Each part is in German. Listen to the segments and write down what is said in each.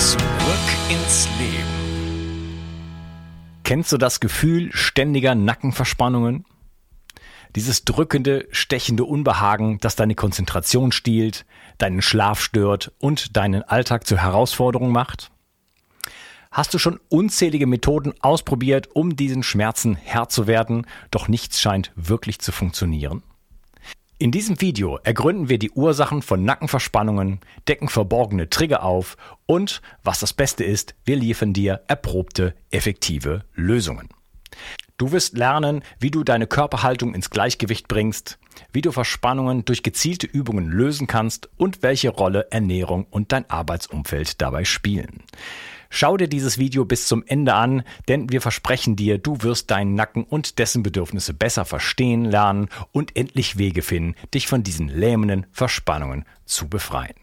Zurück ins Leben. Kennst du das Gefühl ständiger Nackenverspannungen? Dieses drückende, stechende Unbehagen, das deine Konzentration stiehlt, deinen Schlaf stört und deinen Alltag zur Herausforderung macht? Hast du schon unzählige Methoden ausprobiert, um diesen Schmerzen Herr zu werden, doch nichts scheint wirklich zu funktionieren? In diesem Video ergründen wir die Ursachen von Nackenverspannungen, decken verborgene Trigger auf und, was das Beste ist, wir liefern dir erprobte, effektive Lösungen. Du wirst lernen, wie du deine Körperhaltung ins Gleichgewicht bringst, wie du Verspannungen durch gezielte Übungen lösen kannst und welche Rolle Ernährung und dein Arbeitsumfeld dabei spielen. Schau dir dieses Video bis zum Ende an, denn wir versprechen dir, du wirst deinen Nacken und dessen Bedürfnisse besser verstehen lernen und endlich Wege finden, dich von diesen lähmenden Verspannungen zu befreien.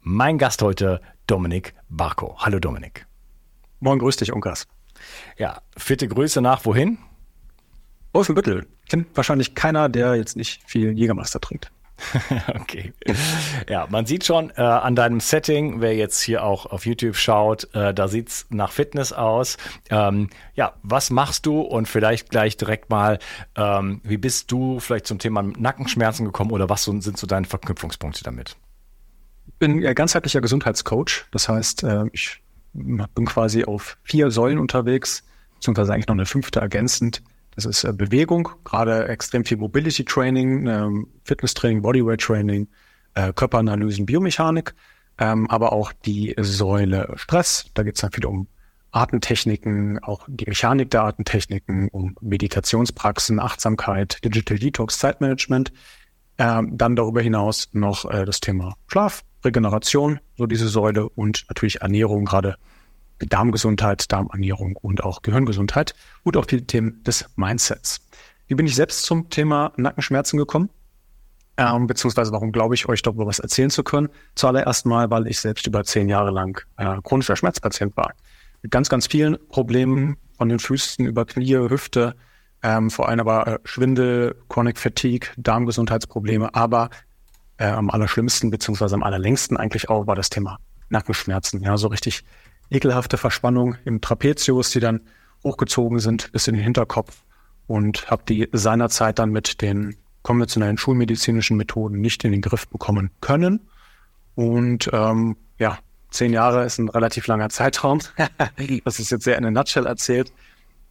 Mein Gast heute, Dominik Barko. Hallo Dominik. Moin, grüß dich, Unkas. Ja, fitte Grüße nach wohin? Wolfenbüttel. Kennt wahrscheinlich keiner, der jetzt nicht viel Jägermeister trinkt. okay. Ja, man sieht schon äh, an deinem Setting, wer jetzt hier auch auf YouTube schaut, äh, da sieht's nach Fitness aus. Ähm, ja, was machst du? Und vielleicht gleich direkt mal, ähm, wie bist du vielleicht zum Thema Nackenschmerzen gekommen oder was sind so deine Verknüpfungspunkte damit? Ich bin ja ganzheitlicher Gesundheitscoach. Das heißt, äh, ich bin quasi auf vier Säulen unterwegs, beziehungsweise eigentlich noch eine fünfte ergänzend das ist äh, Bewegung, gerade extrem viel Mobility Training, ähm, Fitness Training, Bodyweight Training, äh, Körperanalysen, Biomechanik, ähm, aber auch die Säule Stress. Da geht es dann viel um Artentechniken, auch die Mechanik der Artentechniken, um Meditationspraxen, Achtsamkeit, Digital Detox, Zeitmanagement. Ähm, dann darüber hinaus noch äh, das Thema Schlaf, Regeneration, so diese Säule und natürlich Ernährung, gerade Darmgesundheit, Darmernährung und auch Gehirngesundheit und auch die Themen des Mindsets. Wie bin ich selbst zum Thema Nackenschmerzen gekommen? Ähm, beziehungsweise warum glaube ich, euch darüber was erzählen zu können? Zuallererst mal, weil ich selbst über zehn Jahre lang äh, chronischer Schmerzpatient war. Mit ganz, ganz vielen Problemen von den Füßen über Knie, Hüfte, ähm, vor allem aber äh, Schwindel, Chronic Fatigue, Darmgesundheitsprobleme, aber äh, am allerschlimmsten beziehungsweise am allerlängsten eigentlich auch war das Thema Nackenschmerzen. Ja, so richtig ekelhafte Verspannung im Trapezius, die dann hochgezogen sind bis in den Hinterkopf und habe die seinerzeit dann mit den konventionellen schulmedizinischen Methoden nicht in den Griff bekommen können. Und ähm, ja, zehn Jahre ist ein relativ langer Zeitraum. das ist jetzt sehr in der Nutshell erzählt.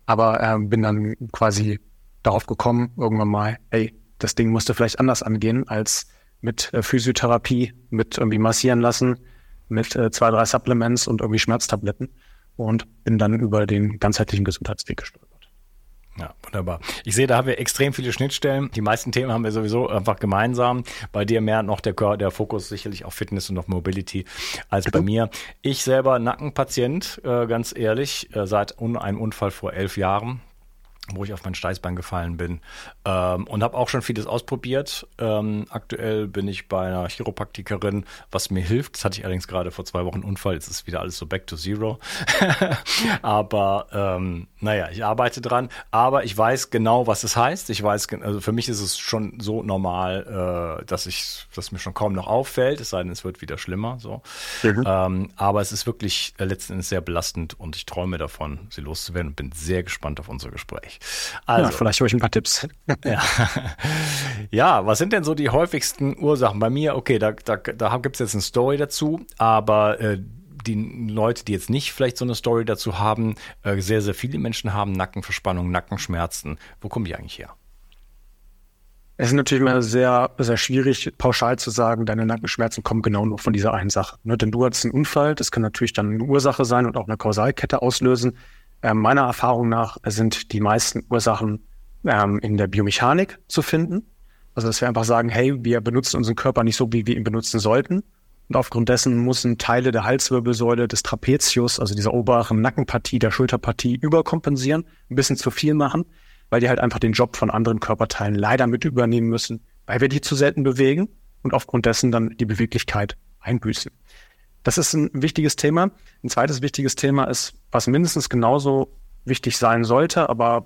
Aber ähm, bin dann quasi darauf gekommen, irgendwann mal, hey, das Ding musste vielleicht anders angehen als mit äh, Physiotherapie, mit irgendwie massieren lassen, mit äh, zwei, drei Supplements und irgendwie Schmerztabletten und bin dann über den ganzheitlichen Gesundheitsweg gestolpert. Ja, wunderbar. Ich sehe, da haben wir extrem viele Schnittstellen. Die meisten Themen haben wir sowieso einfach gemeinsam. Bei dir mehr noch der, der Fokus sicherlich auf Fitness und auf Mobility als bei mir. Ich selber Nackenpatient, äh, ganz ehrlich, äh, seit einem Unfall vor elf Jahren wo ich auf mein Steißbein gefallen bin ähm, und habe auch schon vieles ausprobiert. Ähm, aktuell bin ich bei einer Chiropraktikerin, was mir hilft. Das hatte ich allerdings gerade vor zwei Wochen Unfall. Jetzt ist wieder alles so back to zero. aber ähm, naja, ich arbeite dran. Aber ich weiß genau, was es heißt. Ich weiß, also für mich ist es schon so normal, äh, dass ich, dass mir schon kaum noch auffällt. Es sei denn, es wird wieder schlimmer. So. Mhm. Ähm, aber es ist wirklich äh, letzten Endes sehr belastend und ich träume davon, sie loszuwerden und bin sehr gespannt auf unser Gespräch. Also, ja, vielleicht habe ich ein paar Tipps. ja. ja, was sind denn so die häufigsten Ursachen? Bei mir, okay, da, da, da gibt es jetzt eine Story dazu, aber äh, die Leute, die jetzt nicht vielleicht so eine Story dazu haben, äh, sehr, sehr viele Menschen haben Nackenverspannung, Nackenschmerzen. Wo kommen die eigentlich her? Es ist natürlich immer sehr, sehr schwierig, pauschal zu sagen, deine Nackenschmerzen kommen genau nur von dieser einen Sache. Ne? Denn du hattest einen Unfall, das kann natürlich dann eine Ursache sein und auch eine Kausalkette auslösen. Ähm, meiner Erfahrung nach sind die meisten Ursachen ähm, in der Biomechanik zu finden. Also dass wir einfach sagen, hey, wir benutzen unseren Körper nicht so, wie wir ihn benutzen sollten. Und aufgrund dessen müssen Teile der Halswirbelsäule, des Trapezius, also dieser oberen Nackenpartie, der Schulterpartie überkompensieren, ein bisschen zu viel machen, weil die halt einfach den Job von anderen Körperteilen leider mit übernehmen müssen, weil wir die zu selten bewegen und aufgrund dessen dann die Beweglichkeit einbüßen. Das ist ein wichtiges Thema. Ein zweites wichtiges Thema ist, was mindestens genauso wichtig sein sollte, aber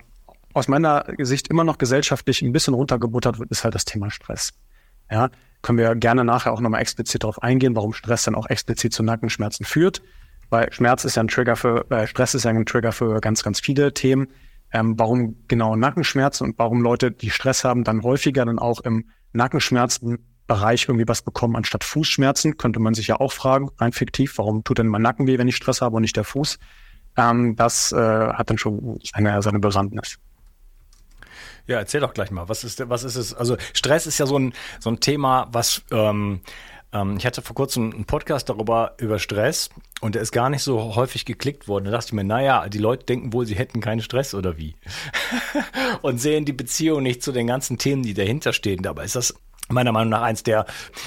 aus meiner Sicht immer noch gesellschaftlich ein bisschen runtergebuttert wird, ist halt das Thema Stress. Ja, können wir gerne nachher auch nochmal explizit darauf eingehen, warum Stress dann auch explizit zu Nackenschmerzen führt. Weil Schmerz ist ja ein Trigger für, äh, Stress ist ja ein Trigger für ganz, ganz viele Themen. Ähm, warum genau Nackenschmerzen und warum Leute, die Stress haben, dann häufiger dann auch im Nackenschmerzen Bereich irgendwie was bekommen anstatt Fußschmerzen, könnte man sich ja auch fragen, rein fiktiv, warum tut denn mein Nacken weh, wenn ich Stress habe und nicht der Fuß? Ähm, das äh, hat dann schon seine, seine Bewandtnis. Ja, erzähl doch gleich mal, was ist, was ist es? Also Stress ist ja so ein, so ein Thema, was ähm, ähm, ich hatte vor kurzem einen Podcast darüber über Stress und der ist gar nicht so häufig geklickt worden. Da dachte ich mir, naja, die Leute denken wohl, sie hätten keinen Stress oder wie. und sehen die Beziehung nicht zu den ganzen Themen, die dahinter stehen. Dabei ist das meiner Meinung nach eins der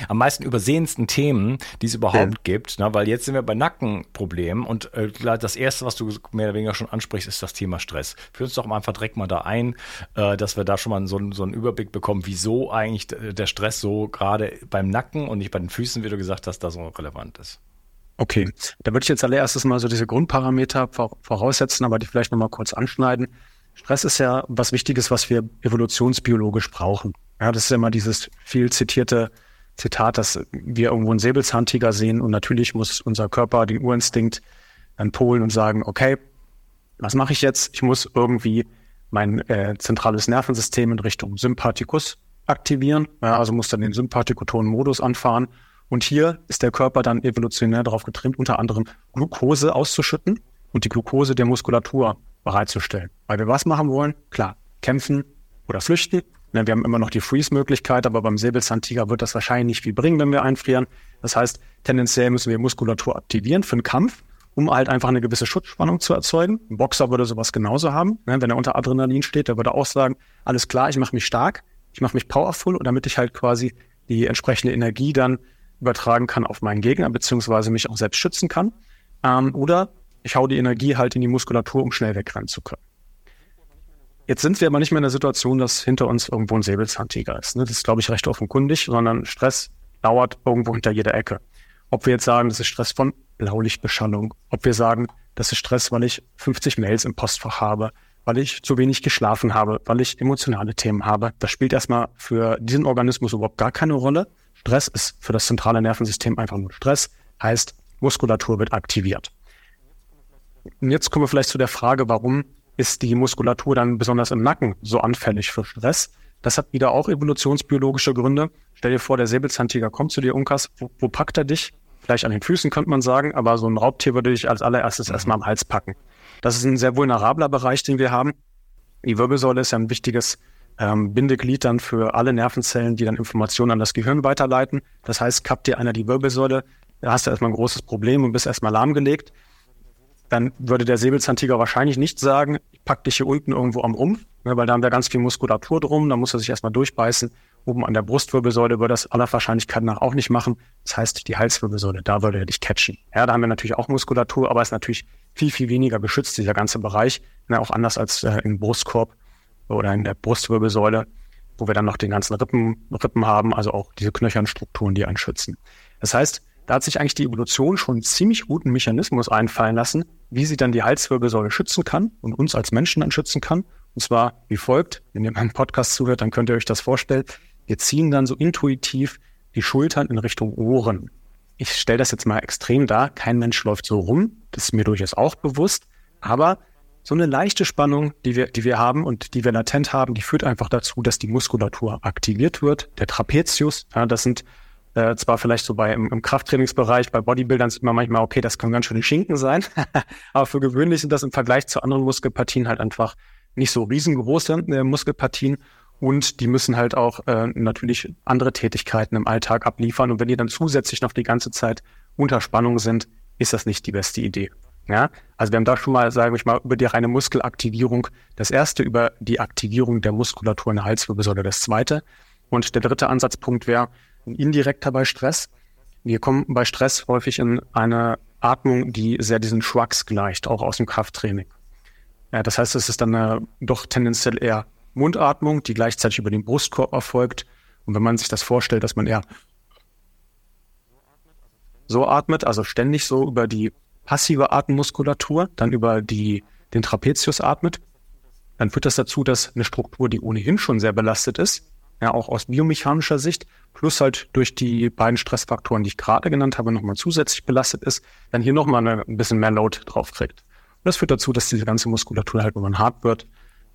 am meisten übersehensten Themen, die es überhaupt ja. gibt, ne? weil jetzt sind wir bei Nackenproblemen und äh, das erste, was du mehr oder weniger schon ansprichst, ist das Thema Stress. Führ uns doch einfach direkt mal da ein, äh, dass wir da schon mal so, so einen Überblick bekommen, wieso eigentlich der Stress so gerade beim Nacken und nicht bei den Füßen, wie du gesagt hast, da so relevant ist. Okay, da würde ich jetzt allererstes mal so diese Grundparameter voraussetzen, aber die vielleicht nochmal kurz anschneiden. Stress ist ja was Wichtiges, was wir evolutionsbiologisch brauchen. Ja, das ist ja immer dieses viel zitierte Zitat, dass wir irgendwo einen Säbelzahntiger sehen und natürlich muss unser Körper den Urinstinkt dann polen und sagen, okay, was mache ich jetzt? Ich muss irgendwie mein äh, zentrales Nervensystem in Richtung Sympathikus aktivieren, ja, also muss dann den sympathikotonen Modus anfahren. Und hier ist der Körper dann evolutionär darauf getrimmt, unter anderem Glucose auszuschütten und die Glucose der Muskulatur bereitzustellen. Weil wir was machen wollen? Klar, kämpfen oder flüchten. Ne, wir haben immer noch die Freeze-Möglichkeit, aber beim Säbelzahntiger wird das wahrscheinlich nicht viel bringen, wenn wir einfrieren. Das heißt, tendenziell müssen wir Muskulatur aktivieren für einen Kampf, um halt einfach eine gewisse Schutzspannung zu erzeugen. Ein Boxer würde sowas genauso haben. Ne, wenn er unter Adrenalin steht, der würde auch sagen, alles klar, ich mache mich stark, ich mache mich powerful, damit ich halt quasi die entsprechende Energie dann übertragen kann auf meinen Gegner, beziehungsweise mich auch selbst schützen kann. Ähm, oder ich hau die Energie halt in die Muskulatur, um schnell wegrennen zu können. Jetzt sind wir aber nicht mehr in der Situation, dass hinter uns irgendwo ein Säbelzahntiger ist. Ne? Das ist, glaube ich, recht offenkundig, sondern Stress dauert irgendwo hinter jeder Ecke. Ob wir jetzt sagen, das ist Stress von Blaulichtbeschallung, ob wir sagen, das ist Stress, weil ich 50 Mails im Postfach habe, weil ich zu wenig geschlafen habe, weil ich emotionale Themen habe. Das spielt erstmal für diesen Organismus überhaupt gar keine Rolle. Stress ist für das zentrale Nervensystem einfach nur Stress, heißt Muskulatur wird aktiviert. Und jetzt kommen wir vielleicht zu der Frage, warum ist die Muskulatur dann besonders im Nacken so anfällig für Stress. Das hat wieder auch evolutionsbiologische Gründe. Stell dir vor, der Säbelzahntiger kommt zu dir, Unkas. Wo, wo packt er dich? Vielleicht an den Füßen könnte man sagen, aber so ein Raubtier würde dich als allererstes mhm. erstmal am Hals packen. Das ist ein sehr vulnerabler Bereich, den wir haben. Die Wirbelsäule ist ja ein wichtiges ähm, Bindeglied dann für alle Nervenzellen, die dann Informationen an das Gehirn weiterleiten. Das heißt, kappt dir einer die Wirbelsäule, da hast du erstmal ein großes Problem und bist erstmal lahmgelegt. Dann würde der Säbelzahntiger wahrscheinlich nicht sagen, ich pack dich hier unten irgendwo am Rumpf, ne, weil da haben wir ganz viel Muskulatur drum, da muss er sich erstmal durchbeißen. Oben an der Brustwirbelsäule würde das aller Wahrscheinlichkeit nach auch nicht machen. Das heißt, die Halswirbelsäule, da würde er dich catchen. Ja, da haben wir natürlich auch Muskulatur, aber es ist natürlich viel, viel weniger geschützt, dieser ganze Bereich. Ne, auch anders als äh, im Brustkorb oder in der Brustwirbelsäule, wo wir dann noch den ganzen Rippen, Rippen haben, also auch diese knöchernen Strukturen, die einen schützen. Das heißt, da hat sich eigentlich die Evolution schon einen ziemlich guten Mechanismus einfallen lassen, wie sie dann die Halswirbelsäule schützen kann und uns als Menschen dann schützen kann. Und zwar wie folgt, wenn ihr meinem Podcast zuhört, dann könnt ihr euch das vorstellen. Wir ziehen dann so intuitiv die Schultern in Richtung Ohren. Ich stelle das jetzt mal extrem dar. Kein Mensch läuft so rum. Das ist mir durchaus auch bewusst. Aber so eine leichte Spannung, die wir, die wir haben und die wir latent haben, die führt einfach dazu, dass die Muskulatur aktiviert wird. Der Trapezius, ja, das sind äh, zwar vielleicht so bei im, im Krafttrainingsbereich, bei Bodybuildern sieht man manchmal, okay, das können ganz schöne Schinken sein, aber für gewöhnlich sind das im Vergleich zu anderen Muskelpartien halt einfach nicht so riesengroße äh, Muskelpartien und die müssen halt auch äh, natürlich andere Tätigkeiten im Alltag abliefern und wenn die dann zusätzlich noch die ganze Zeit unter Spannung sind, ist das nicht die beste Idee. Ja, also wir haben da schon mal, sage ich mal, über die reine Muskelaktivierung das erste, über die Aktivierung der Muskulatur in der Halswirbelsäule das zweite. Und der dritte Ansatzpunkt wäre indirekter bei Stress. Wir kommen bei Stress häufig in eine Atmung, die sehr diesen Shrugs gleicht, auch aus dem Krafttraining. Ja, das heißt, es ist dann eine doch tendenziell eher Mundatmung, die gleichzeitig über den Brustkorb erfolgt. Und wenn man sich das vorstellt, dass man eher so atmet, also ständig so über die passive Atemmuskulatur, dann über die, den Trapezius atmet, dann führt das dazu, dass eine Struktur, die ohnehin schon sehr belastet ist, ja auch aus biomechanischer Sicht, plus halt durch die beiden Stressfaktoren, die ich gerade genannt habe, nochmal zusätzlich belastet ist, dann hier nochmal ein bisschen mehr Load drauf kriegt. Und das führt dazu, dass diese ganze Muskulatur halt, wenn man hart wird,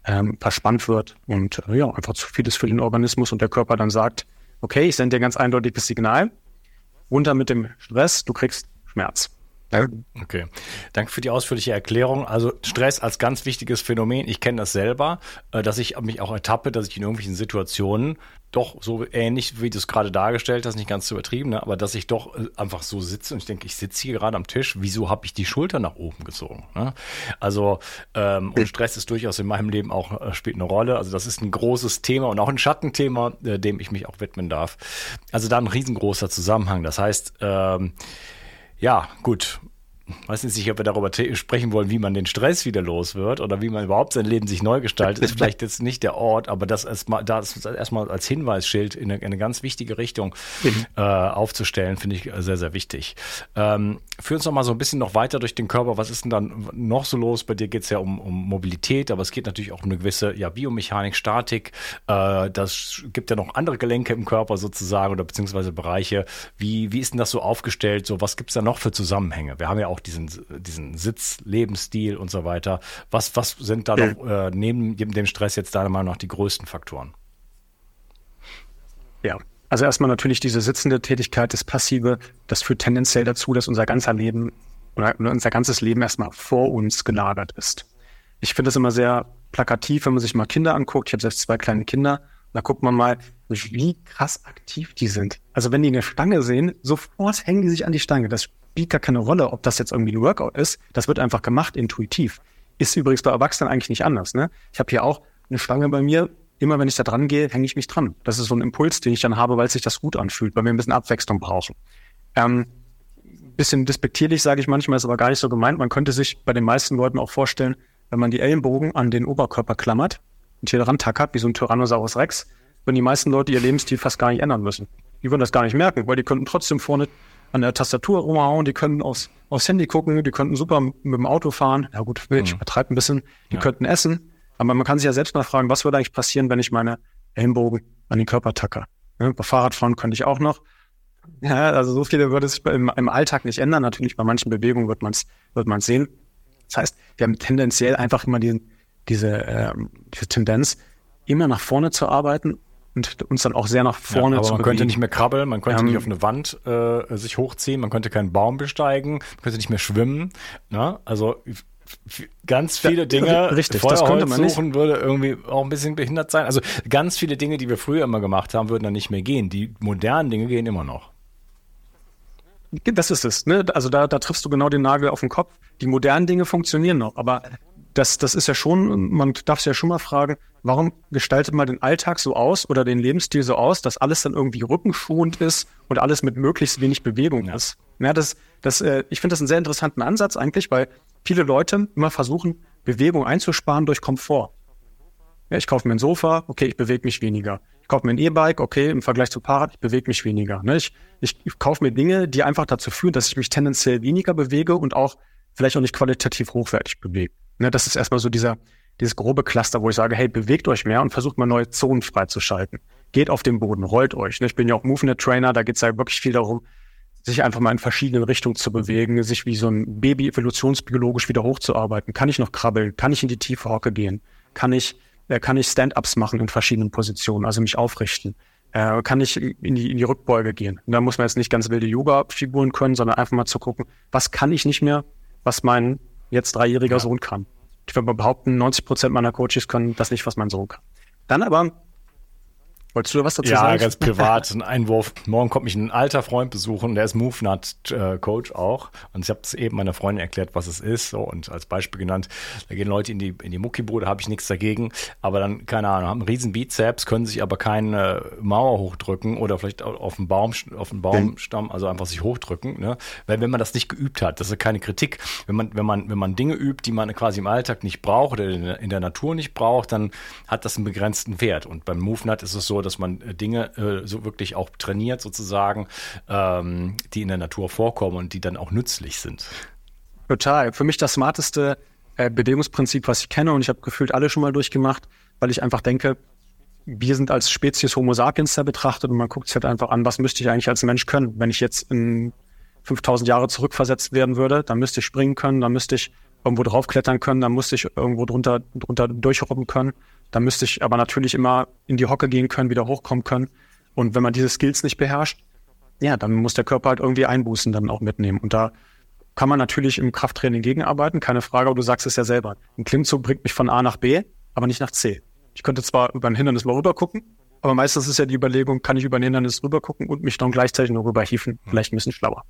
ähm, verspannt wird und äh, ja, einfach zu viel ist für den Organismus und der Körper dann sagt, okay, ich sende dir ganz eindeutig das Signal, runter mit dem Stress, du kriegst Schmerz. Okay, danke für die ausführliche Erklärung. Also Stress als ganz wichtiges Phänomen. Ich kenne das selber, äh, dass ich mich auch ertappe, dass ich in irgendwelchen Situationen doch so ähnlich, wie du es gerade dargestellt hast, nicht ganz zu übertrieben, ne? aber dass ich doch äh, einfach so sitze und ich denke, ich sitze hier gerade am Tisch, wieso habe ich die Schulter nach oben gezogen? Ne? Also ähm, und Stress ist durchaus in meinem Leben auch äh, spielt eine Rolle. Also das ist ein großes Thema und auch ein Schattenthema, äh, dem ich mich auch widmen darf. Also da ein riesengroßer Zusammenhang. Das heißt, ähm, ja, gut. Weiß nicht, ob wir darüber sprechen wollen, wie man den Stress wieder los wird oder wie man überhaupt sein Leben sich neu gestaltet. Ist vielleicht jetzt nicht der Ort, aber das erstmal, das erstmal als Hinweisschild in eine, in eine ganz wichtige Richtung mhm. äh, aufzustellen, finde ich sehr, sehr wichtig. Ähm, führ uns noch mal so ein bisschen noch weiter durch den Körper. Was ist denn dann noch so los? Bei dir geht es ja um, um Mobilität, aber es geht natürlich auch um eine gewisse ja, Biomechanik, Statik. Äh, das gibt ja noch andere Gelenke im Körper sozusagen oder beziehungsweise Bereiche. Wie, wie ist denn das so aufgestellt? So, was gibt es da noch für Zusammenhänge? Wir haben ja auch diesen, diesen Sitz, Lebensstil und so weiter. Was, was sind da ja. noch äh, neben dem Stress jetzt deiner Meinung nach die größten Faktoren? Ja, also erstmal natürlich diese sitzende Tätigkeit, das Passive, das führt tendenziell dazu, dass unser ganzer Leben oder unser ganzes Leben erstmal vor uns gelagert ist. Ich finde das immer sehr plakativ, wenn man sich mal Kinder anguckt. Ich habe selbst zwei kleine Kinder. Da guckt man mal, wie krass aktiv die sind. Also wenn die eine Stange sehen, sofort hängen die sich an die Stange. Das spielt gar keine Rolle, ob das jetzt irgendwie ein Workout ist. Das wird einfach gemacht intuitiv. Ist übrigens bei Erwachsenen eigentlich nicht anders. Ne? Ich habe hier auch eine Stange bei mir. Immer wenn ich da dran gehe, hänge ich mich dran. Das ist so ein Impuls, den ich dann habe, weil sich das gut anfühlt, weil wir ein bisschen Abwechslung brauchen. Ähm, bisschen despektierlich sage ich manchmal, ist aber gar nicht so gemeint. Man könnte sich bei den meisten Leuten auch vorstellen, wenn man die Ellenbogen an den Oberkörper klammert und hier dran tackert, wie so ein Tyrannosaurus Rex, würden die meisten Leute ihr Lebensstil fast gar nicht ändern müssen. Die würden das gar nicht merken, weil die könnten trotzdem vorne an der Tastatur rumhauen, die können aufs, aufs Handy gucken, die könnten super mit dem Auto fahren. Ja gut, ich mhm. übertreibe ein bisschen. Die ja. könnten essen. Aber man kann sich ja selbst mal fragen, was würde eigentlich passieren, wenn ich meine Ellenbogen an den Körper tacke? Ja, bei Fahrradfahren könnte ich auch noch. Ja, also so viele würde sich im, im Alltag nicht ändern. Natürlich bei manchen Bewegungen wird man es wird man's sehen. Das heißt, wir haben tendenziell einfach immer diesen, diese, äh, diese Tendenz, immer nach vorne zu arbeiten und uns dann auch sehr nach vorne ja, aber zu man bewegen. könnte nicht mehr krabbeln, man könnte Ähm, nicht auf eine Wand äh, sich hochziehen, man könnte keinen Baum besteigen, man könnte nicht mehr schwimmen. Ne? Also ganz viele Dinge, richtig, das könnte man nicht. suchen würde irgendwie auch ein bisschen behindert sein. Also ganz viele Dinge, die wir früher immer gemacht haben, würden dann nicht mehr gehen. Die modernen Dinge gehen immer noch. Das ist es. Ne? Also da, da triffst du genau den Nagel auf den Kopf. Die modernen Dinge funktionieren noch, aber das, das ist ja schon, man darf sich ja schon mal fragen, warum gestaltet man den Alltag so aus oder den Lebensstil so aus, dass alles dann irgendwie rückenschonend ist und alles mit möglichst wenig Bewegung Ja. ist. Ja, das, das, äh, ich finde das einen sehr interessanten Ansatz eigentlich, weil viele Leute immer versuchen, Bewegung einzusparen durch Komfort. Ja, ich kaufe mir ein Sofa, okay, ich bewege mich weniger. Ich kaufe mir ein E-Bike, okay, im Vergleich zu Fahrrad, ich bewege mich weniger. Ne? Ich, ich, ich kaufe mir Dinge, die einfach dazu führen, dass ich mich tendenziell weniger bewege und auch vielleicht auch nicht qualitativ hochwertig bewege. Ne? Das ist erstmal so dieser, dieses grobe Cluster, wo ich sage, hey, bewegt euch mehr und versucht mal neue Zonen freizuschalten. Geht auf den Boden, rollt euch. Ne? Ich bin ja auch Movement Trainer, da geht es ja wirklich viel darum, sich einfach mal in verschiedenen Richtungen zu bewegen, sich wie so ein Baby evolutionsbiologisch wieder hochzuarbeiten. Kann ich noch krabbeln? Kann ich in die tiefe Hocke gehen? Kann ich, äh, kann ich Stand-ups machen in verschiedenen Positionen, also mich aufrichten? Äh, kann ich in die, in die Rückbeuge gehen? Und da muss man jetzt nicht ganz wilde Yoga-Figuren können, sondern einfach mal zu gucken, was kann ich nicht mehr, was mein jetzt dreijähriger Sohn kann. Ich würde mal behaupten, 90 Prozent meiner Coaches können das nicht, was mein Sohn kann. Dann aber, wolltest du was dazu Ja, sagen? ganz privat, ein Einwurf. Morgen kommt mich ein alter Freund besuchen, der ist MoveNut-Coach auch. Und ich habe es eben meiner Freundin erklärt, was es ist so, und als Beispiel genannt, da gehen Leute in die, in die Muckibude, habe ich nichts dagegen. Aber dann, keine Ahnung, haben einen riesen Bizeps, können sich aber keine Mauer hochdrücken oder vielleicht au- auf einen Baum, auf einen Baumstamm, also einfach sich hochdrücken. Ne? Weil wenn man das nicht geübt hat, das ist keine Kritik. Wenn man, wenn man, wenn man Dinge übt, die man quasi im Alltag nicht braucht oder in der, in der Natur nicht braucht, dann hat das einen begrenzten Wert. Und beim MoveNut ist es so, dass man äh, Dinge äh, so wirklich auch trainiert sozusagen, ähm, die in der Natur vorkommen und die dann auch nützlich sind. Total. Für mich das smarteste äh, Bewegungsprinzip, was ich kenne und ich habe gefühlt alle schon mal durchgemacht, weil ich einfach denke, wir sind als Spezies Homo sapiens da betrachtet und man guckt sich halt einfach an, was müsste ich eigentlich als Mensch können? Wenn ich jetzt in 5000 Jahre zurückversetzt werden würde, dann müsste ich springen können, dann müsste ich irgendwo draufklettern können, dann müsste ich irgendwo drunter, drunter durchrobben können, dann müsste ich aber natürlich immer in die Hocke gehen können, wieder hochkommen können. Und wenn man diese Skills nicht beherrscht, ja, dann muss der Körper halt irgendwie Einbußen dann auch mitnehmen. Und da kann man natürlich im Krafttraining gegenarbeiten, keine Frage, aber du sagst es ja selber. Ein Klimmzug bringt mich von A nach B, aber nicht nach C. Ich könnte zwar über ein Hindernis mal rüber gucken, aber meistens ist ja die Überlegung, kann ich über ein Hindernis rüber gucken und mich dann gleichzeitig noch rüber hieven, vielleicht ein bisschen schlauer.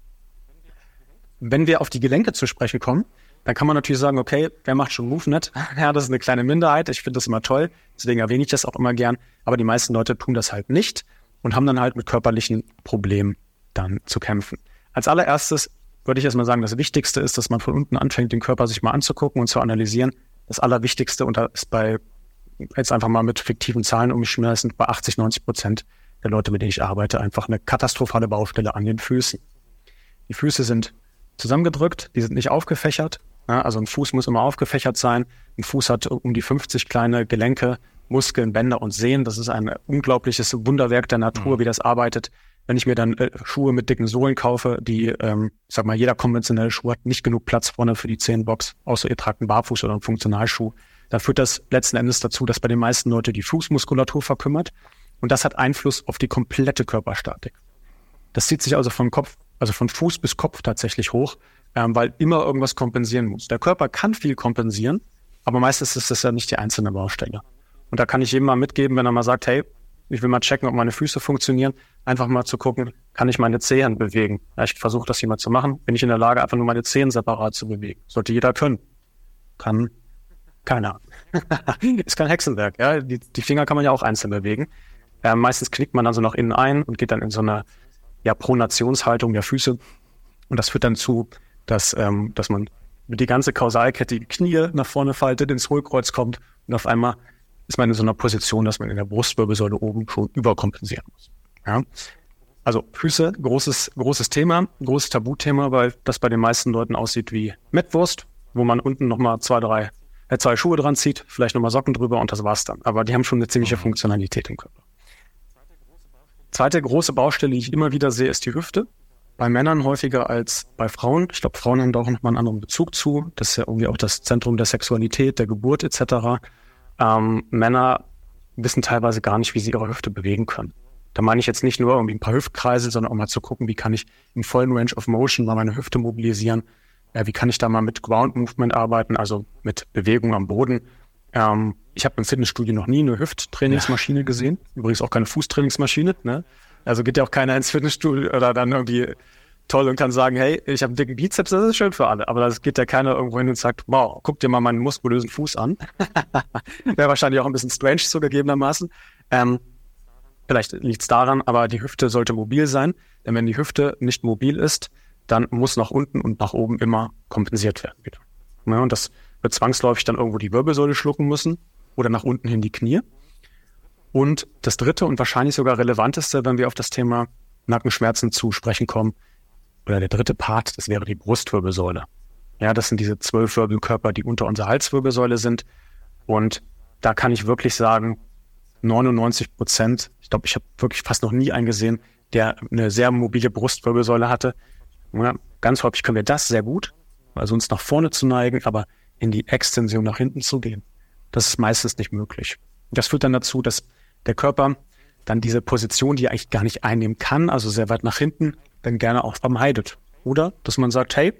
Wenn wir auf die Gelenke zu sprechen kommen, dann kann man natürlich sagen, okay, wer macht schon MoveNet? Ja, das ist eine kleine Minderheit. Ich finde das immer toll. Deswegen erwähne ich das auch immer gern. Aber die meisten Leute tun das halt nicht und haben dann halt mit körperlichen Problemen dann zu kämpfen. Als allererstes würde ich erstmal sagen, das Wichtigste ist, dass man von unten anfängt, den Körper sich mal anzugucken und zu analysieren. Das Allerwichtigste, und da ist bei, jetzt einfach mal mit fiktiven Zahlen umschmeißen, bei 80, 90 Prozent der Leute, mit denen ich arbeite, einfach eine katastrophale Baustelle an den Füßen. Die Füße sind zusammengedrückt, die sind nicht aufgefächert. Ja, also ein Fuß muss immer aufgefächert sein. Ein Fuß hat um die 50 kleine Gelenke, Muskeln, Bänder und Sehnen. Das ist ein unglaubliches Wunderwerk der Natur, Mhm. wie das arbeitet. Wenn ich mir dann äh, Schuhe mit dicken Sohlen kaufe, die, ähm, ich sag mal, jeder konventionelle Schuh hat nicht genug Platz vorne für die Zehenbox, außer ihr tragt einen Barfuß oder einen Funktionalschuh, dann führt das letzten Endes dazu, dass bei den meisten Leute die Fußmuskulatur verkümmert. Und das hat Einfluss auf die komplette Körperstatik. Das zieht sich also von Kopf, also von Fuß bis Kopf tatsächlich hoch, ähm, weil immer irgendwas kompensieren muss. Der Körper kann viel kompensieren, aber meistens ist das ja nicht die einzelne Baustelle. Und da kann ich jedem mal mitgeben, wenn er mal sagt, hey, ich will mal checken, ob meine Füße funktionieren, einfach mal zu gucken, kann ich meine Zehen bewegen? Ja, ich versuche das hier mal zu machen. Bin ich in der Lage, einfach nur meine Zehen separat zu bewegen? Sollte jeder können. Kann keiner. ist kein Hexenwerk. Ja? Die, die Finger kann man ja auch einzeln bewegen. Äh, meistens knickt man dann so nach innen ein und geht dann in so eine ja, Pronationshaltung der Füße. Und das führt dann zu, dass, ähm, dass man die ganze Kausalkette die Knie nach vorne faltet, ins Hohlkreuz kommt und auf einmal ist man in so einer Position, dass man in der Brustwirbelsäule oben schon überkompensieren muss. Ja? Also Füße, großes, großes Thema, großes Tabuthema, weil das bei den meisten Leuten aussieht wie Mettwurst, wo man unten nochmal zwei, drei, äh, zwei Schuhe dran zieht, vielleicht nochmal Socken drüber und das war's dann. Aber die haben schon eine ziemliche Funktionalität im Körper. Zweite große Baustelle, die ich immer wieder sehe, ist die Hüfte. Bei Männern häufiger als bei Frauen. Ich glaube, Frauen haben da auch nochmal einen anderen Bezug zu. Das ist ja irgendwie auch das Zentrum der Sexualität, der Geburt etc. Ähm, Männer wissen teilweise gar nicht, wie sie ihre Hüfte bewegen können. Da meine ich jetzt nicht nur irgendwie ein paar Hüftkreise, sondern auch mal zu gucken, wie kann ich im vollen Range of Motion mal meine Hüfte mobilisieren, äh, wie kann ich da mal mit Ground Movement arbeiten, also mit Bewegung am Boden. Ähm, ich habe im Fitnessstudio noch nie eine Hüfttrainingsmaschine ja. gesehen, übrigens auch keine Fußtrainingsmaschine. Ne? Also geht ja auch keiner ins Fitnessstudio oder dann irgendwie toll und kann sagen, hey, ich habe einen dicken Bizeps, das ist schön für alle. Aber das geht ja keiner irgendwo hin und sagt, wow, guck dir mal meinen muskulösen Fuß an. Wäre wahrscheinlich auch ein bisschen strange zugegebenermaßen. Ähm, Vielleicht liegt es daran, aber die Hüfte sollte mobil sein. Denn wenn die Hüfte nicht mobil ist, dann muss nach unten und nach oben immer kompensiert werden wieder. Ja, und das wird zwangsläufig dann irgendwo die Wirbelsäule schlucken müssen oder nach unten hin die Knie. Und das dritte und wahrscheinlich sogar relevanteste, wenn wir auf das Thema Nackenschmerzen zu sprechen kommen, oder der dritte Part, das wäre die Brustwirbelsäule. Ja, das sind diese zwölf Wirbelkörper, die unter unserer Halswirbelsäule sind. Und da kann ich wirklich sagen, 99 Prozent, ich glaube, ich habe wirklich fast noch nie einen gesehen, der eine sehr mobile Brustwirbelsäule hatte. Ja, ganz häufig können wir das sehr gut, also uns nach vorne zu neigen, aber in die Extension nach hinten zu gehen. Das ist meistens nicht möglich. Das führt dann dazu, dass der Körper dann diese Position, die er eigentlich gar nicht einnehmen kann, also sehr weit nach hinten, dann gerne auch vermeidet. Oder dass man sagt, hey,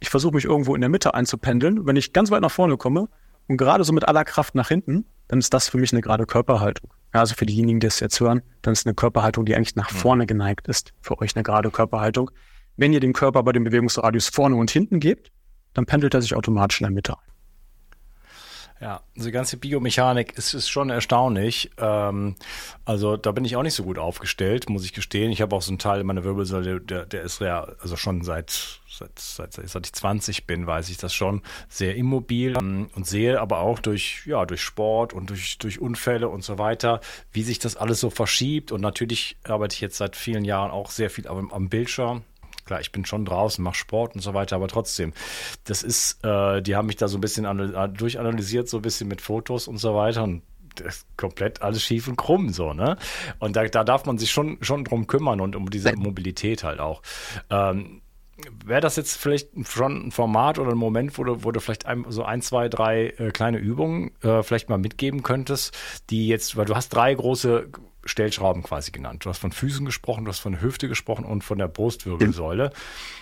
ich versuche mich irgendwo in der Mitte einzupendeln. Wenn ich ganz weit nach vorne komme und gerade so mit aller Kraft nach hinten, dann ist das für mich eine gerade Körperhaltung. Ja, also für diejenigen, die es jetzt hören, dann ist eine Körperhaltung, die eigentlich nach vorne geneigt ist, für euch eine gerade Körperhaltung. Wenn ihr dem Körper bei dem Bewegungsradius vorne und hinten gebt, dann pendelt er sich automatisch in der Mitte ein. Ja, diese ganze Biomechanik ist, ist schon erstaunlich. Ähm, also da bin ich auch nicht so gut aufgestellt, muss ich gestehen. Ich habe auch so einen Teil in meiner Wirbelsäule, der, der ist ja, also schon seit, seit, seit, seit ich 20 bin, weiß ich das schon, sehr immobil ähm, und sehe aber auch durch, ja, durch Sport und durch, durch Unfälle und so weiter, wie sich das alles so verschiebt. Und natürlich arbeite ich jetzt seit vielen Jahren auch sehr viel am, am Bildschirm klar, ich bin schon draußen, mache Sport und so weiter, aber trotzdem, das ist, äh, die haben mich da so ein bisschen äh, durchanalysiert, so ein bisschen mit Fotos und so weiter und komplett alles schief und krumm so, ne? Und da, da darf man sich schon, schon drum kümmern und um diese Mobilität halt auch. Ähm, Wäre das jetzt vielleicht schon ein Format oder ein Moment, wo du, wo du vielleicht ein, so ein, zwei, drei äh, kleine Übungen äh, vielleicht mal mitgeben könntest, die jetzt, weil du hast drei große Stellschrauben quasi genannt. Du hast von Füßen gesprochen, du hast von der Hüfte gesprochen und von der Brustwirbelsäule.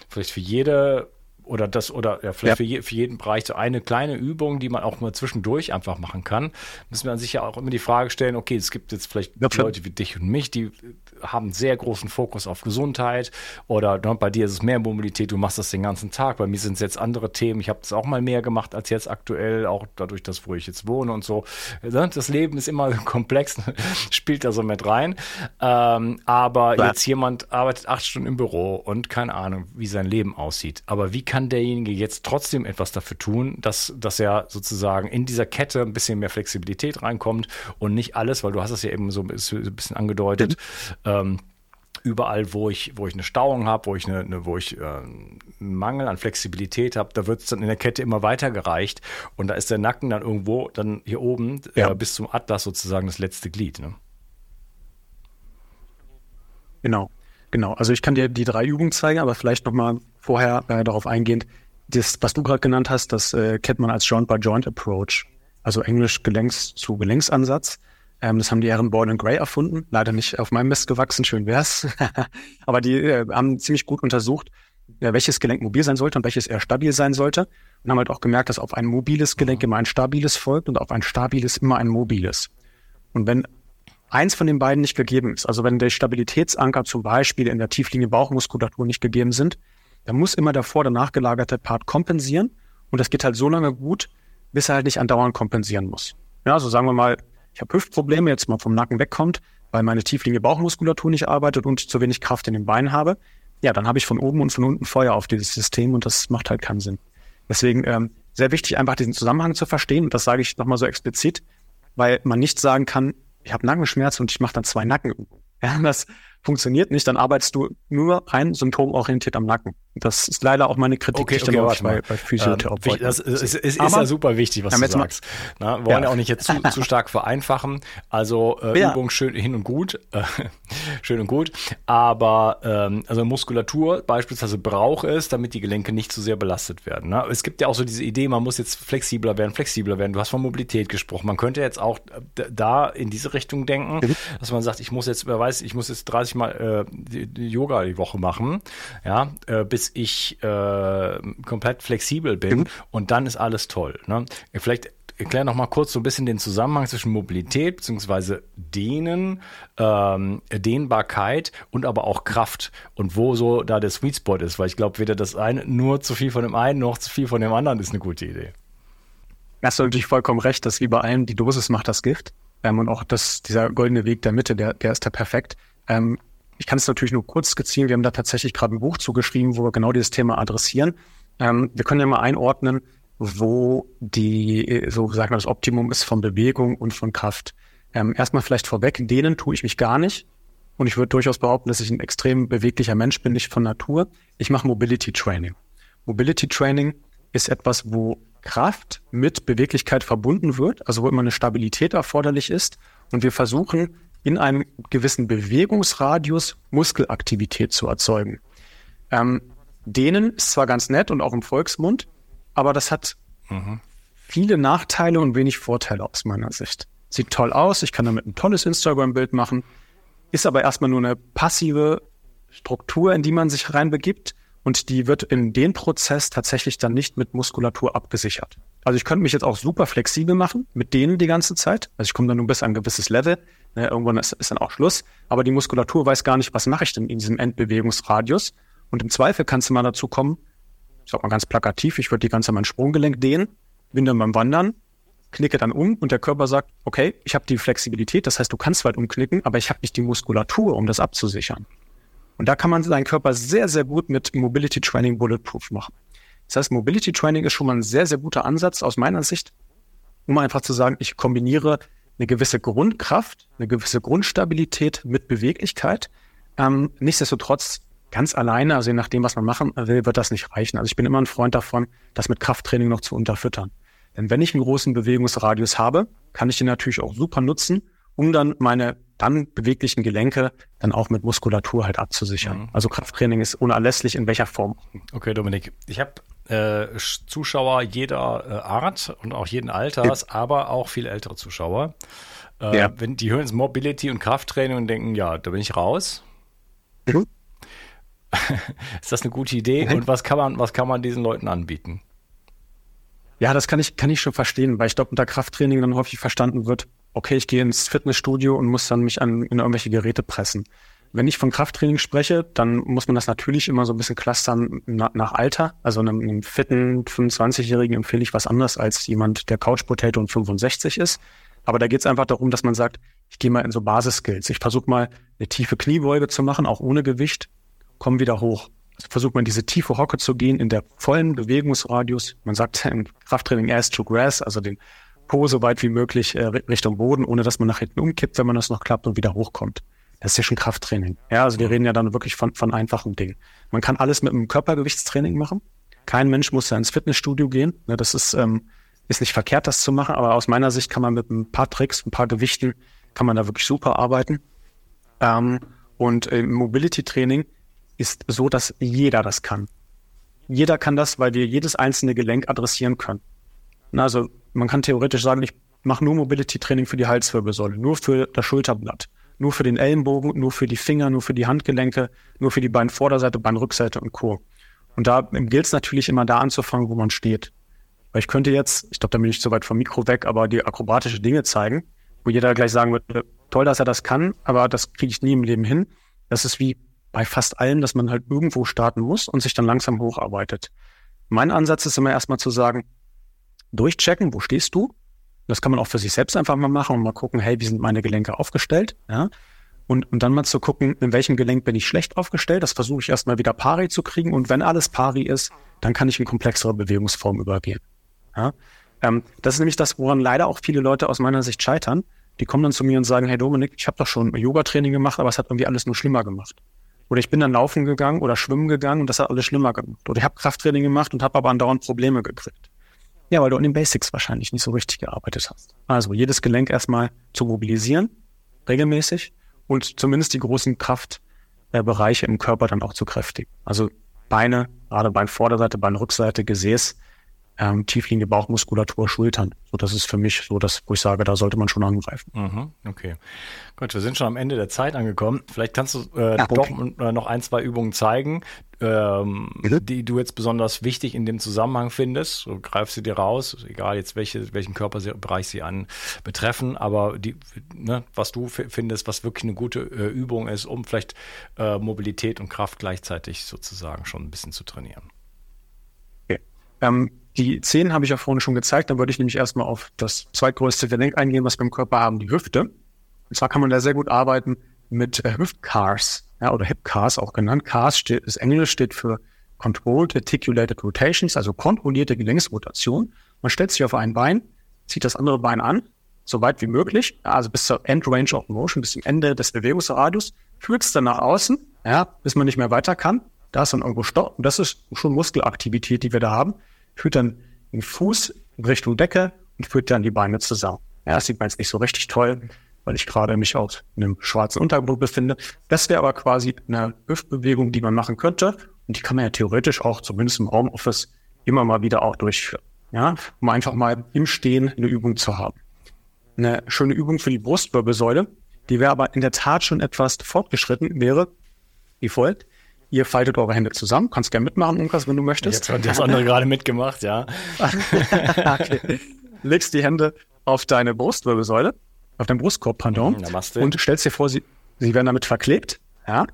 Vielleicht für jede oder das oder ja, vielleicht ja. Für, je, für jeden Bereich so eine kleine Übung, die man auch mal zwischendurch einfach machen kann, müssen wir sich ja auch immer die Frage stellen, okay, es gibt jetzt vielleicht ja, Leute wie dich und mich, die haben sehr großen Fokus auf Gesundheit oder ne, bei dir ist es mehr Mobilität, du machst das den ganzen Tag. Bei mir sind es jetzt andere Themen. Ich habe es auch mal mehr gemacht als jetzt aktuell, auch dadurch, dass wo ich jetzt wohne und so. Ne, das Leben ist immer komplex, spielt da so mit rein. Ähm, aber ja. jetzt jemand arbeitet acht Stunden im Büro und keine Ahnung, wie sein Leben aussieht. Aber wie kann derjenige jetzt trotzdem etwas dafür tun, dass, dass er sozusagen in dieser Kette ein bisschen mehr Flexibilität reinkommt und nicht alles, weil du hast es ja eben so ein bisschen angedeutet, mhm ähm, überall, wo ich, wo ich eine Stauung habe, wo ich, eine, eine, wo ich äh, einen Mangel an Flexibilität habe, da wird es dann in der Kette immer weitergereicht und da ist der Nacken dann irgendwo dann hier oben ja. äh, bis zum Atlas sozusagen das letzte Glied. Ne? Genau, genau. Also ich kann dir die drei Übungen zeigen, aber vielleicht nochmal vorher äh, darauf eingehend, das, was du gerade genannt hast, das äh, kennt man als Joint-by-Joint-Approach, also Englisch Gelenks zu Gelenksansatz. Ähm, das haben die Herren und Gray erfunden. Leider nicht auf meinem Mist gewachsen, schön wär's. Aber die äh, haben ziemlich gut untersucht, äh, welches Gelenk mobil sein sollte und welches eher stabil sein sollte. Und haben halt auch gemerkt, dass auf ein mobiles Gelenk immer ein stabiles folgt und auf ein stabiles immer ein mobiles. Und wenn eins von den beiden nicht gegeben ist, also wenn der Stabilitätsanker zum Beispiel in der tiefliegenden Bauchmuskulatur nicht gegeben sind, dann muss immer der vor- oder nachgelagerte Part kompensieren. Und das geht halt so lange gut, bis er halt nicht andauernd kompensieren muss. Ja, also sagen wir mal, ich habe Hüftprobleme, jetzt mal vom Nacken wegkommt, weil meine tiefliegende Bauchmuskulatur nicht arbeitet und ich zu wenig Kraft in den Beinen habe, ja, dann habe ich von oben und von unten Feuer auf dieses System und das macht halt keinen Sinn. Deswegen ähm, sehr wichtig, einfach diesen Zusammenhang zu verstehen und das sage ich nochmal so explizit, weil man nicht sagen kann, ich habe Nackenschmerz und ich mache dann zwei Nackenübungen. Ja, das funktioniert nicht, dann arbeitest du nur rein symptomorientiert am Nacken. Das ist leider auch meine Kritik, okay, die ich okay, dann bei, bei Physiotherapeuten. Ähm, das ist, ist, ist, ja super wichtig, was du sagst. Na, wir wollen ja. auch nicht jetzt zu, zu stark vereinfachen. Also äh, ja. Übung schön hin und gut, äh, schön und gut. Aber ähm, also Muskulatur beispielsweise braucht es, damit die Gelenke nicht zu sehr belastet werden. Ne? Es gibt ja auch so diese Idee, man muss jetzt flexibler werden, flexibler werden. Du hast von Mobilität gesprochen. Man könnte jetzt auch äh, da in diese Richtung denken, mhm. dass man sagt, ich muss jetzt, wer weiß, ich muss jetzt 30 Mal äh, die, die Yoga die Woche machen, ja, äh, bis ich äh, komplett flexibel bin mhm. und dann ist alles toll. Ne? Vielleicht erklär noch mal kurz so ein bisschen den Zusammenhang zwischen Mobilität bzw. Dehnen, ähm, Dehnbarkeit und aber auch Kraft und wo so da der Sweet Spot ist, weil ich glaube, weder das eine nur zu viel von dem einen noch zu viel von dem anderen ist eine gute Idee. Hast du natürlich vollkommen recht, dass wie bei allem die Dosis macht das Gift. Ähm, und auch das, dieser goldene Weg der Mitte, der, der ist da perfekt. Ähm, ich kann es natürlich nur kurz skizzieren. Wir haben da tatsächlich gerade ein Buch zugeschrieben, wo wir genau dieses Thema adressieren. Ähm, wir können ja mal einordnen, wo die, so sagen wir, das Optimum ist von Bewegung und von Kraft. Ähm, erstmal vielleicht vorweg, denen tue ich mich gar nicht. Und ich würde durchaus behaupten, dass ich ein extrem beweglicher Mensch bin, nicht von Natur. Ich mache Mobility Training. Mobility Training ist etwas, wo Kraft mit Beweglichkeit verbunden wird, also wo immer eine Stabilität erforderlich ist. Und wir versuchen, in einem gewissen Bewegungsradius Muskelaktivität zu erzeugen. Ähm, denen ist zwar ganz nett und auch im Volksmund, aber das hat mhm. viele Nachteile und wenig Vorteile aus meiner Sicht. Sieht toll aus, ich kann damit ein tolles Instagram-Bild machen, ist aber erstmal nur eine passive Struktur, in die man sich reinbegibt und die wird in den Prozess tatsächlich dann nicht mit Muskulatur abgesichert. Also ich könnte mich jetzt auch super flexibel machen mit denen die ganze Zeit. Also ich komme dann nur bis ein gewisses Level. Ne, irgendwann ist, ist dann auch Schluss. Aber die Muskulatur weiß gar nicht, was mache ich denn in diesem Endbewegungsradius. Und im Zweifel kannst du mal dazu kommen, ich sag mal ganz plakativ, ich würde die ganze mein Sprunggelenk dehnen, bin dann beim Wandern, knicke dann um und der Körper sagt, okay, ich habe die Flexibilität, das heißt, du kannst weit umknicken, aber ich habe nicht die Muskulatur, um das abzusichern. Und da kann man seinen Körper sehr, sehr gut mit Mobility Training Bulletproof machen. Das heißt, Mobility Training ist schon mal ein sehr, sehr guter Ansatz aus meiner Sicht, um einfach zu sagen, ich kombiniere eine gewisse Grundkraft, eine gewisse Grundstabilität mit Beweglichkeit. Ähm, nichtsdestotrotz ganz alleine, also je nachdem, was man machen will, wird das nicht reichen. Also ich bin immer ein Freund davon, das mit Krafttraining noch zu unterfüttern. Denn wenn ich einen großen Bewegungsradius habe, kann ich den natürlich auch super nutzen, um dann meine dann beweglichen Gelenke dann auch mit Muskulatur halt abzusichern. Mhm. Also Krafttraining ist unerlässlich in welcher Form. Okay, Dominik. Ich habe äh, Zuschauer jeder äh, Art und auch jeden Alters, ja. aber auch viel ältere Zuschauer. Äh, ja. Wenn die hören jetzt Mobility und Krafttraining und denken, ja, da bin ich raus. Mhm. ist das eine gute Idee? Mhm. Und was kann man, was kann man diesen Leuten anbieten? Ja, das kann ich, kann ich schon verstehen, weil ich glaube, unter Krafttraining dann häufig verstanden wird, okay, ich gehe ins Fitnessstudio und muss dann mich an in irgendwelche Geräte pressen. Wenn ich von Krafttraining spreche, dann muss man das natürlich immer so ein bisschen clustern nach, nach Alter. Also einem, einem fitten 25-Jährigen empfehle ich was anderes als jemand, der Couch Potato und 65 ist. Aber da geht es einfach darum, dass man sagt, ich gehe mal in so Basis-Skills. Ich versuche mal eine tiefe Kniebeuge zu machen, auch ohne Gewicht, komm wieder hoch. Also versucht man diese tiefe Hocke zu gehen in der vollen Bewegungsradius. Man sagt im Krafttraining Ass to Grass, also den Po so weit wie möglich äh, Richtung Boden, ohne dass man nach hinten umkippt, wenn man das noch klappt und wieder hochkommt. Das ist ja schon Krafttraining. Ja, also wir reden ja dann wirklich von, von einfachen Dingen. Man kann alles mit einem Körpergewichtstraining machen. Kein Mensch muss ja ins Fitnessstudio gehen. Das ist, ähm, ist nicht verkehrt, das zu machen, aber aus meiner Sicht kann man mit ein paar Tricks, ein paar Gewichten, kann man da wirklich super arbeiten. Ähm, und äh, Mobility Training ist so, dass jeder das kann. Jeder kann das, weil wir jedes einzelne Gelenk adressieren können. Also man kann theoretisch sagen, ich mache nur Mobility Training für die Halswirbelsäule, nur für das Schulterblatt, nur für den Ellenbogen, nur für die Finger, nur für die Handgelenke, nur für die Beinvorderseite, Beinrückseite und Co. Und da gilt es natürlich immer da anzufangen, wo man steht. Weil ich könnte jetzt, ich glaube, da bin ich zu weit vom Mikro weg, aber die akrobatische Dinge zeigen, wo jeder gleich sagen würde, toll, dass er das kann, aber das kriege ich nie im Leben hin. Das ist wie bei fast allem, dass man halt irgendwo starten muss und sich dann langsam hocharbeitet. Mein Ansatz ist immer erstmal zu sagen, durchchecken, wo stehst du? Das kann man auch für sich selbst einfach mal machen und mal gucken, hey, wie sind meine Gelenke aufgestellt? Ja. Und, und dann mal zu gucken, in welchem Gelenk bin ich schlecht aufgestellt. Das versuche ich erstmal wieder pari zu kriegen. Und wenn alles pari ist, dann kann ich in komplexere Bewegungsformen übergehen. Ja. Ähm, das ist nämlich das, woran leider auch viele Leute aus meiner Sicht scheitern. Die kommen dann zu mir und sagen, hey Dominik, ich habe doch schon Yoga-Training gemacht, aber es hat irgendwie alles nur schlimmer gemacht. Oder ich bin dann laufen gegangen oder schwimmen gegangen und das hat alles schlimmer gemacht. Oder ich habe Krafttraining gemacht und habe aber andauernd Probleme gekriegt. Ja, weil du an den Basics wahrscheinlich nicht so richtig gearbeitet hast. Also jedes Gelenk erstmal zu mobilisieren, regelmäßig und zumindest die großen Kraftbereiche im Körper dann auch zu kräftigen. Also Beine, gerade Beinvorderseite, Beinrückseite, Gesäß, ähm, tiefliegende Bauchmuskulatur, Schultern. So, das ist für mich so das, wo ich sage, da sollte man schon angreifen. Mhm, okay. Gut, wir sind schon am Ende der Zeit angekommen. Vielleicht kannst du äh, ja, doch äh, noch ein, zwei Übungen zeigen, ähm, die du jetzt besonders wichtig in dem Zusammenhang findest. So greif sie dir raus, egal jetzt welche, welchen Körperbereich sie an betreffen, aber die, ne, was du findest, was wirklich eine gute äh, Übung ist, um vielleicht äh, Mobilität und Kraft gleichzeitig sozusagen schon ein bisschen zu trainieren. Ähm, die Zehen habe ich ja vorhin schon gezeigt. Dann würde ich nämlich erstmal auf das zweitgrößte Gelenk eingehen, was wir im Körper haben, die Hüfte. Und zwar kann man da sehr gut arbeiten mit äh, Hüftcars ja, oder Hipcars auch genannt. Cars steht, ist Englisch, steht für Controlled Articulated Rotations, also kontrollierte Gelenksrotation. Man stellt sich auf ein Bein, zieht das andere Bein an, so weit wie möglich, also bis zur End Range of Motion, bis zum Ende des Bewegungsradius, führt es dann nach außen, ja, bis man nicht mehr weiter kann. Da ist dann irgendwo Stopp. Und das ist schon Muskelaktivität, die wir da haben führt dann den Fuß in Richtung Decke und führt dann die Beine zusammen. Ja, das sieht man jetzt nicht so richtig toll, weil ich gerade mich auf einem schwarzen Untergrund befinde. Das wäre aber quasi eine Hüftbewegung, die man machen könnte. Und die kann man ja theoretisch auch zumindest im Homeoffice immer mal wieder auch durchführen. Ja, um einfach mal im Stehen eine Übung zu haben. Eine schöne Übung für die Brustwirbelsäule, die wäre aber in der Tat schon etwas fortgeschritten, wäre wie folgt. Ihr faltet eure Hände zusammen. Kannst gerne mitmachen, Unkas, wenn du möchtest. Jetzt hat das andere gerade mitgemacht, ja. okay. Legst die Hände auf deine Brustwirbelsäule, auf deinen Brustkorb, pardon, mhm, und stellst dir vor, sie, sie werden damit verklebt. Ja.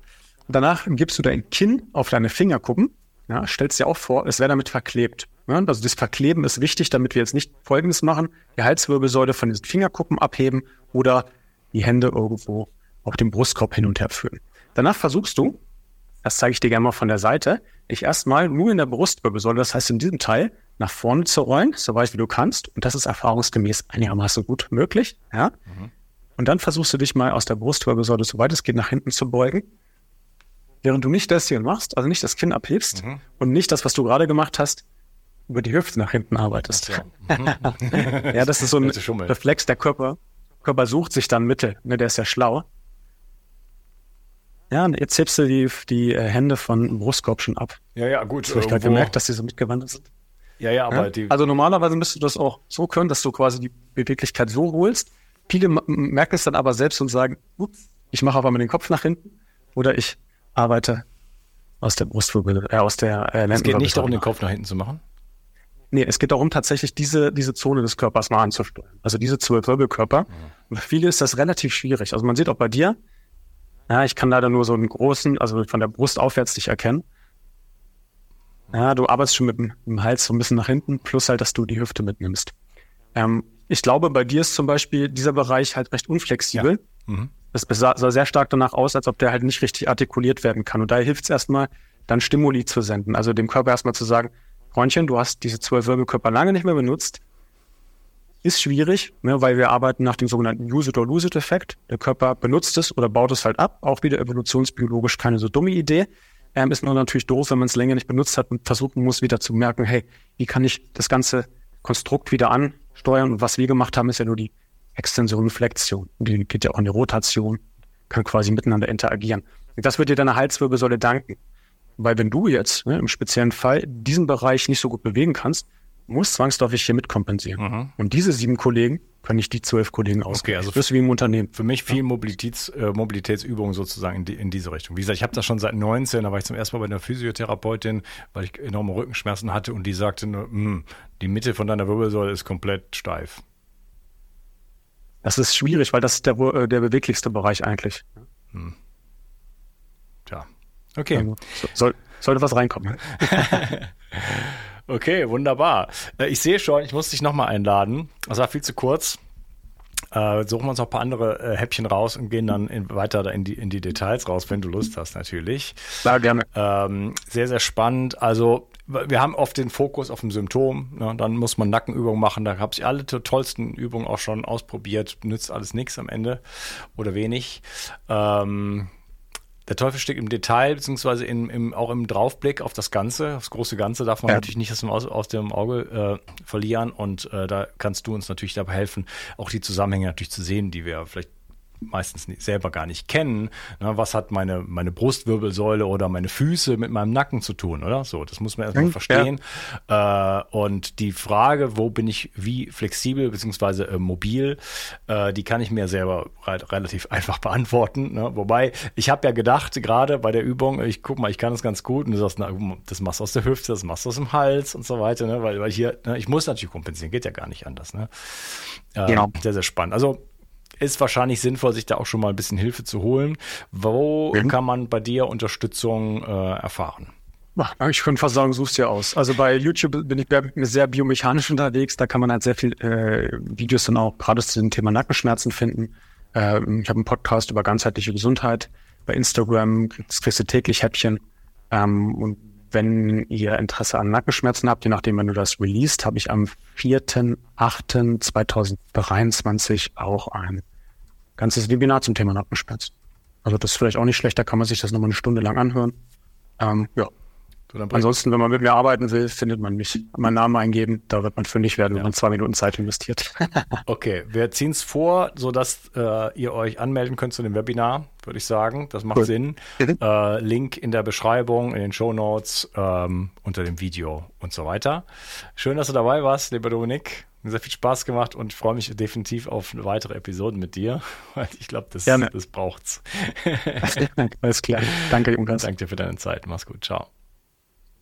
Danach gibst du dein Kinn auf deine Fingerkuppen. Ja, stellst dir auch vor, es wäre damit verklebt. Ja, also das Verkleben ist wichtig, damit wir jetzt nicht Folgendes machen: die Halswirbelsäule von diesen Fingerkuppen abheben oder die Hände irgendwo auf dem Brustkorb hin und her führen. Danach versuchst du, das zeige ich dir gerne mal von der Seite, dich erstmal nur in der Brustwirbelsäule, das heißt in diesem Teil, nach vorne zu rollen, so weit wie du kannst. Und das ist erfahrungsgemäß einigermaßen gut möglich. Ja? Mhm. Und dann versuchst du dich mal aus der Brustwirbelsäule, so weit es geht, nach hinten zu beugen. Während du nicht das hier machst, also nicht das Kinn abhebst mhm. und nicht das, was du gerade gemacht hast, über die Hüfte nach hinten arbeitest. Ja, mhm. ja das ist so ein Reflex, der Körper, Körper sucht sich dann Mittel, ne, der ist ja schlau. Ja, jetzt hebst du die, die äh, Hände von Brustkorb schon ab. Ja, ja, gut. Hast du gerade gemerkt, dass die so mitgewandert sind? Ja, ja, aber ja? die. Also normalerweise müsstest du das auch so können, dass du quasi die Beweglichkeit so holst. Viele merken es dann aber selbst und sagen, ups, ich mache aber mit dem Kopf nach hinten oder ich arbeite aus der Brustwirbel, äh, aus der äh, Es geht nicht darum, den Kopf nach hinten zu machen? Nee, es geht darum, tatsächlich diese, diese Zone des Körpers mal anzusteuern. Also diese zwölf Wirbelkörper. Mhm. Für viele ist das relativ schwierig. Also man sieht auch bei dir, ja, ich kann leider nur so einen großen, also von der Brust aufwärts dich erkennen. Ja, du arbeitest schon mit dem, mit dem Hals so ein bisschen nach hinten, plus halt, dass du die Hüfte mitnimmst. Ähm, ich glaube, bei dir ist zum Beispiel dieser Bereich halt recht unflexibel. Ja. Mhm. Das sah, sah sehr stark danach aus, als ob der halt nicht richtig artikuliert werden kann. Und daher hilft es erstmal, dann Stimuli zu senden. Also dem Körper erstmal zu sagen, Freundchen, du hast diese zwölf Wirbelkörper lange nicht mehr benutzt. Ist schwierig, ne, weil wir arbeiten nach dem sogenannten Use-it-or-lose-it-Effekt. Der Körper benutzt es oder baut es halt ab. Auch wieder evolutionsbiologisch keine so dumme Idee. Ähm, ist nur natürlich doof, wenn man es länger nicht benutzt hat und versuchen muss, wieder zu merken, hey, wie kann ich das ganze Konstrukt wieder ansteuern? Und was wir gemacht haben, ist ja nur die Extension und Flexion. Die geht ja auch in die Rotation, kann quasi miteinander interagieren. Das wird dir deine Halswirbelsäule danken. Weil wenn du jetzt ne, im speziellen Fall diesen Bereich nicht so gut bewegen kannst, muss zwangsläufig hier mitkompensieren. Mhm. Und diese sieben Kollegen können nicht die zwölf Kollegen aus. Okay, also das wie im Unternehmen. Für mich viel Mobilitäts, äh, Mobilitätsübungen sozusagen in, die, in diese Richtung. Wie gesagt, ich habe das schon seit 19, da war ich zum ersten Mal bei einer Physiotherapeutin, weil ich enorme Rückenschmerzen hatte und die sagte nur, hm, die Mitte von deiner Wirbelsäule ist komplett steif. Das ist schwierig, weil das ist der, äh, der beweglichste Bereich eigentlich. Hm. Tja. Okay. Also, soll, sollte was reinkommen. Okay, wunderbar. Äh, ich sehe schon, ich muss dich nochmal einladen. Das war viel zu kurz. Äh, suchen wir uns noch ein paar andere äh, Häppchen raus und gehen dann in, weiter in die, in die Details raus, wenn du Lust hast, natürlich. Ja, gerne. Ähm, sehr, sehr spannend. Also, wir haben oft den Fokus auf dem Symptom. Ne? Dann muss man Nackenübungen machen. Da habe ich alle tollsten Übungen auch schon ausprobiert. Nützt alles nichts am Ende oder wenig. Ähm, der Teufel steckt im Detail, beziehungsweise in, im, auch im Draufblick auf das Ganze. Das große Ganze darf man ja. natürlich nicht aus dem, aus dem Auge äh, verlieren. Und äh, da kannst du uns natürlich dabei helfen, auch die Zusammenhänge natürlich zu sehen, die wir vielleicht meistens selber gar nicht kennen. Na, was hat meine, meine Brustwirbelsäule oder meine Füße mit meinem Nacken zu tun, oder? So, das muss man erstmal verstehen. Ja. Äh, und die Frage, wo bin ich wie flexibel bzw. Äh, mobil, äh, die kann ich mir selber re relativ einfach beantworten. Ne? Wobei, ich habe ja gedacht, gerade bei der Übung, ich guck mal, ich kann das ganz gut und du sagst, na, das machst du aus der Hüfte, das machst du aus dem Hals und so weiter, ne? weil, weil hier, ne, ich muss natürlich kompensieren, geht ja gar nicht anders. Ne? Äh, genau. Sehr, sehr spannend. Also ist wahrscheinlich sinnvoll, sich da auch schon mal ein bisschen Hilfe zu holen. Wo mhm. kann man bei dir Unterstützung äh, erfahren? Ich könnte fast sagen, suchst dir aus. Also bei YouTube bin ich sehr biomechanisch unterwegs. Da kann man halt sehr viel äh, Videos dann auch gerade zu dem Thema Nackenschmerzen finden. Äh, ich habe einen Podcast über ganzheitliche Gesundheit. Bei Instagram kriegst, kriegst du täglich Häppchen. Ähm, und wenn ihr Interesse an Nackenschmerzen habt, je nachdem, wenn du das released, habe ich am 4.8.2023 auch ein ganzes Webinar zum Thema Nackenschmerzen. Also das ist vielleicht auch nicht schlecht, da kann man sich das nochmal eine Stunde lang anhören. Ähm, ja. Ansonsten, wenn man mit mir arbeiten will, findet man mich. Meinen Namen eingeben, da wird man fündig werden, ja. wenn man zwei Minuten Zeit investiert. okay, wir ziehen es vor, sodass äh, ihr euch anmelden könnt zu dem Webinar, würde ich sagen. Das macht cool. Sinn. Äh, Link in der Beschreibung, in den Show Notes, ähm, unter dem Video und so weiter. Schön, dass du dabei warst, lieber Dominik sehr viel Spaß gemacht und freue mich definitiv auf weitere Episoden mit dir, weil ich glaube, das, das braucht's. Alles klar. Danke, Jungs. Danke dir für deine Zeit. Mach's gut. Ciao.